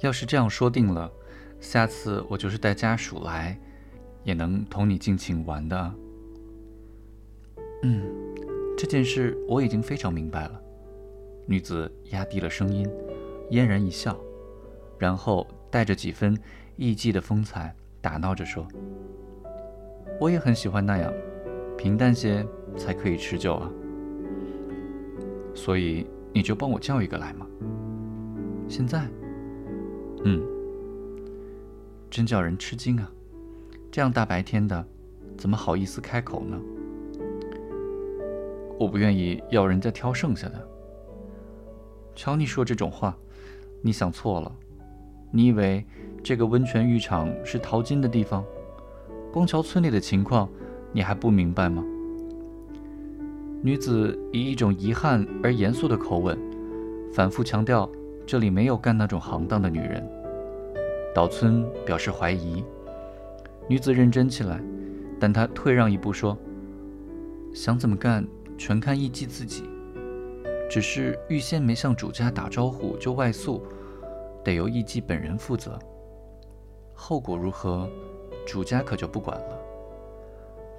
要是这样说定了，下次我就是带家属来，也能同你尽情玩的。嗯，这件事我已经非常明白了。女子压低了声音，嫣然一笑，然后带着几分艺妓的风采，打闹着说：“我也很喜欢那样，平淡些才可以持久啊。所以你就帮我叫一个来嘛。现在。”嗯，真叫人吃惊啊！这样大白天的，怎么好意思开口呢？我不愿意要人家挑剩下的。瞧你说这种话，你想错了。你以为这个温泉浴场是淘金的地方？光瞧村里的情况，你还不明白吗？女子以一种遗憾而严肃的口吻，反复强调。这里没有干那种行当的女人。岛村表示怀疑，女子认真起来，但她退让一步说：“想怎么干，全看艺妓自己。只是预先没向主家打招呼就外宿，得由艺妓本人负责。后果如何，主家可就不管了。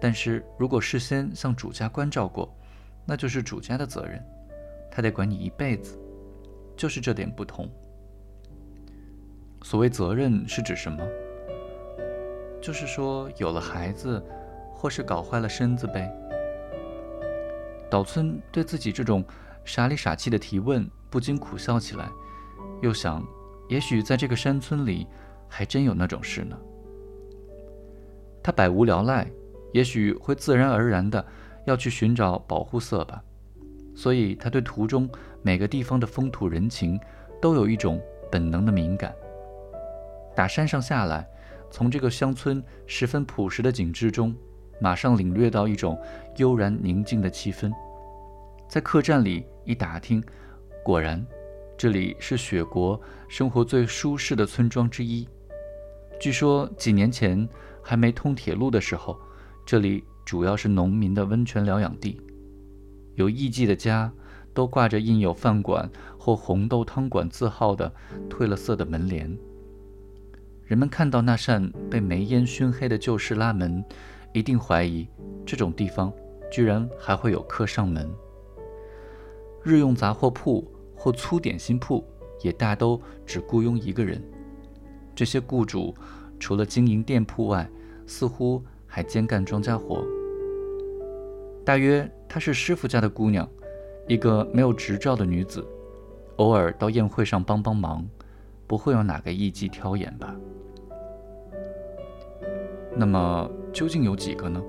但是如果事先向主家关照过，那就是主家的责任，他得管你一辈子。”就是这点不同。所谓责任是指什么？就是说有了孩子，或是搞坏了身子呗。岛村对自己这种傻里傻气的提问不禁苦笑起来，又想，也许在这个山村里，还真有那种事呢。他百无聊赖，也许会自然而然的要去寻找保护色吧。所以他对途中每个地方的风土人情都有一种本能的敏感。打山上下来，从这个乡村十分朴实的景致中，马上领略到一种悠然宁静的气氛。在客栈里一打听，果然，这里是雪国生活最舒适的村庄之一。据说几年前还没通铁路的时候，这里主要是农民的温泉疗养地。有艺妓的家，都挂着印有饭馆或红豆汤馆字号的褪了色的门帘。人们看到那扇被煤烟熏黑的旧式拉门，一定怀疑这种地方居然还会有客上门。日用杂货铺或粗点心铺也大都只雇佣一个人。这些雇主除了经营店铺外，似乎还兼干庄稼活。大约她是师傅家的姑娘，一个没有执照的女子，偶尔到宴会上帮帮忙，不会有哪个艺妓挑眼吧？那么究竟有几个呢？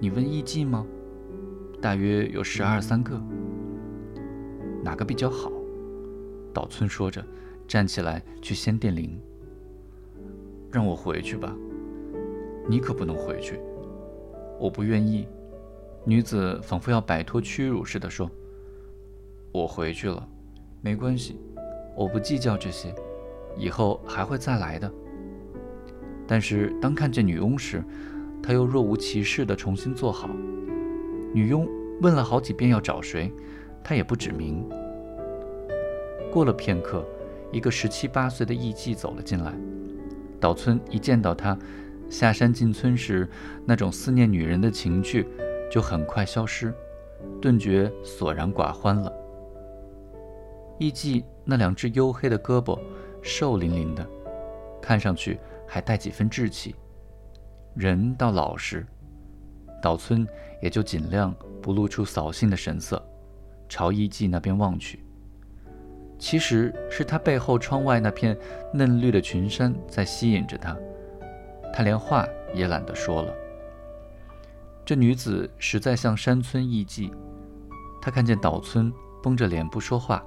你问艺妓吗？大约有十二三个。哪个比较好？岛村说着，站起来去掀电铃。让我回去吧，你可不能回去。我不愿意，女子仿佛要摆脱屈辱似的说：“我回去了，没关系，我不计较这些，以后还会再来的。”但是当看见女佣时，她又若无其事地重新坐好。女佣问了好几遍要找谁，她也不指明。过了片刻，一个十七八岁的艺妓走了进来，岛村一见到她。下山进村时，那种思念女人的情绪就很快消失，顿觉索然寡欢了。艺妓那两只黝黑的胳膊，瘦淋淋的，看上去还带几分稚气，人倒老实。岛村也就尽量不露出扫兴的神色，朝艺妓那边望去。其实是他背后窗外那片嫩绿的群山在吸引着他。他连话也懒得说了。这女子实在像山村艺妓。他看见岛村绷着脸不说话，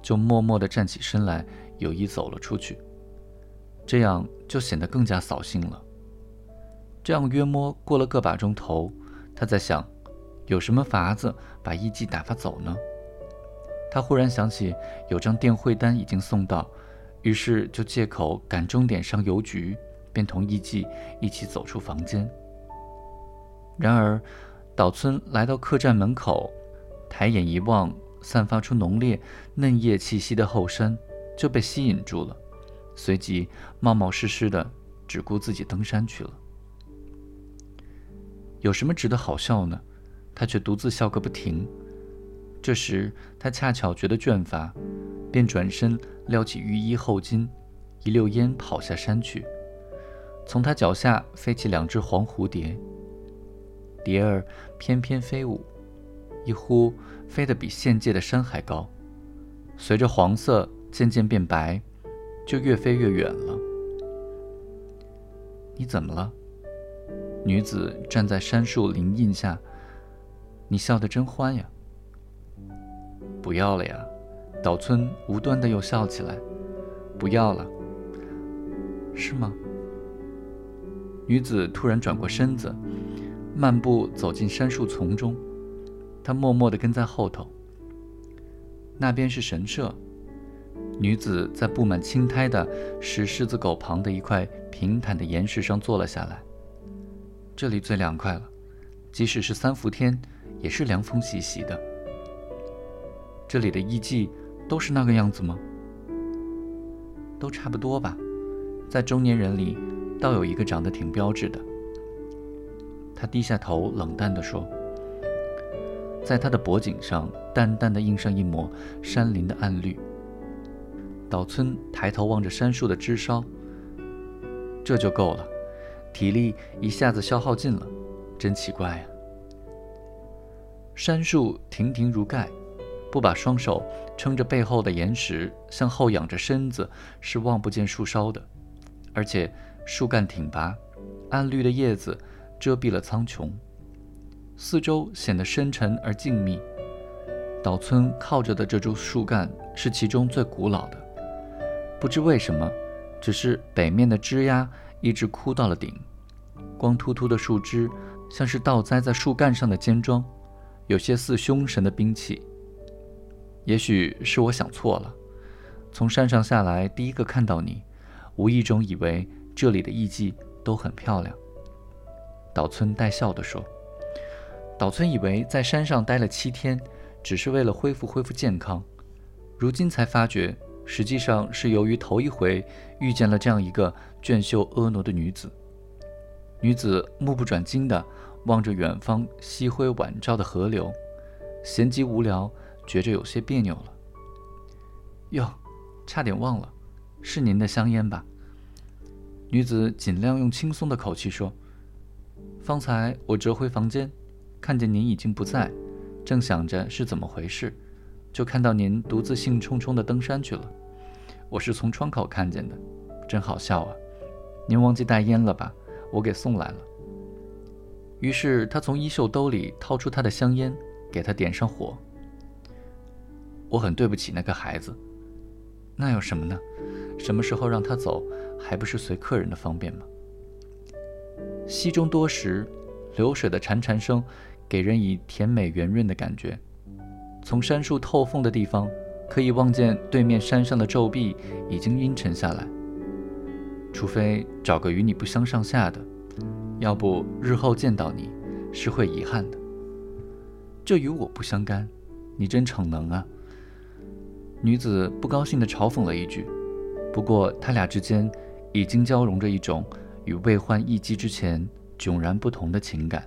就默默地站起身来，有意走了出去。这样就显得更加扫兴了。这样约摸过了个把钟头，他在想，有什么法子把艺妓打发走呢？他忽然想起有张电汇单已经送到，于是就借口赶钟点上邮局。便同艺妓一起走出房间。然而，岛村来到客栈门口，抬眼一望，散发出浓烈嫩叶气息的后山，就被吸引住了，随即冒冒失失的只顾自己登山去了。有什么值得好笑呢？他却独自笑个不停。这时他恰巧觉得倦乏，便转身撩起雨衣后襟，一溜烟跑下山去。从他脚下飞起两只黄蝴蝶，蝶儿翩翩飞舞，一忽飞得比县界的山还高，随着黄色渐渐变白，就越飞越远了。你怎么了？女子站在杉树林荫下，你笑得真欢呀！不要了呀！岛村无端的又笑起来，不要了，是吗？女子突然转过身子，漫步走进杉树丛中。她默默地跟在后头。那边是神社。女子在布满青苔的石狮子狗旁的一块平坦的岩石上坐了下来。这里最凉快了，即使是三伏天，也是凉风习习的。这里的艺妓都是那个样子吗？都差不多吧，在中年人里。倒有一个长得挺标致的。他低下头，冷淡地说：“在他的脖颈上淡淡的印上一抹山林的暗绿。”岛村抬头望着杉树的枝梢，这就够了，体力一下子消耗尽了，真奇怪呀。杉树亭亭如盖，不把双手撑着背后的岩石，向后仰着身子，是望不见树梢的，而且。树干挺拔，暗绿的叶子遮蔽了苍穹，四周显得深沉而静谧。岛村靠着的这株树干是其中最古老的，不知为什么，只是北面的枝丫一直枯到了顶，光秃秃的树枝像是倒栽在树干上的尖桩，有些似凶神的兵器。也许是我想错了，从山上下来第一个看到你，无意中以为。这里的艺妓都很漂亮。岛村带笑地说：“岛村以为在山上待了七天，只是为了恢复恢复健康，如今才发觉，实际上是由于头一回遇见了这样一个娟秀婀娜的女子。”女子目不转睛地望着远方夕辉晚照的河流，闲极无聊，觉着有些别扭了。哟，差点忘了，是您的香烟吧？女子尽量用轻松的口气说：“方才我折回房间，看见您已经不在，正想着是怎么回事，就看到您独自兴冲冲地登山去了。我是从窗口看见的，真好笑啊！您忘记带烟了吧？我给送来了。”于是他从衣袖兜里掏出他的香烟，给他点上火。我很对不起那个孩子，那有什么呢？什么时候让他走？还不是随客人的方便吗？溪中多时，流水的潺潺声，给人以甜美圆润的感觉。从杉树透缝的地方，可以望见对面山上的皱壁已经阴沉下来。除非找个与你不相上下的，要不日后见到你，是会遗憾的。这与我不相干，你真逞能啊！女子不高兴地嘲讽了一句。不过他俩之间。已经交融着一种与未换一击之前迥然不同的情感。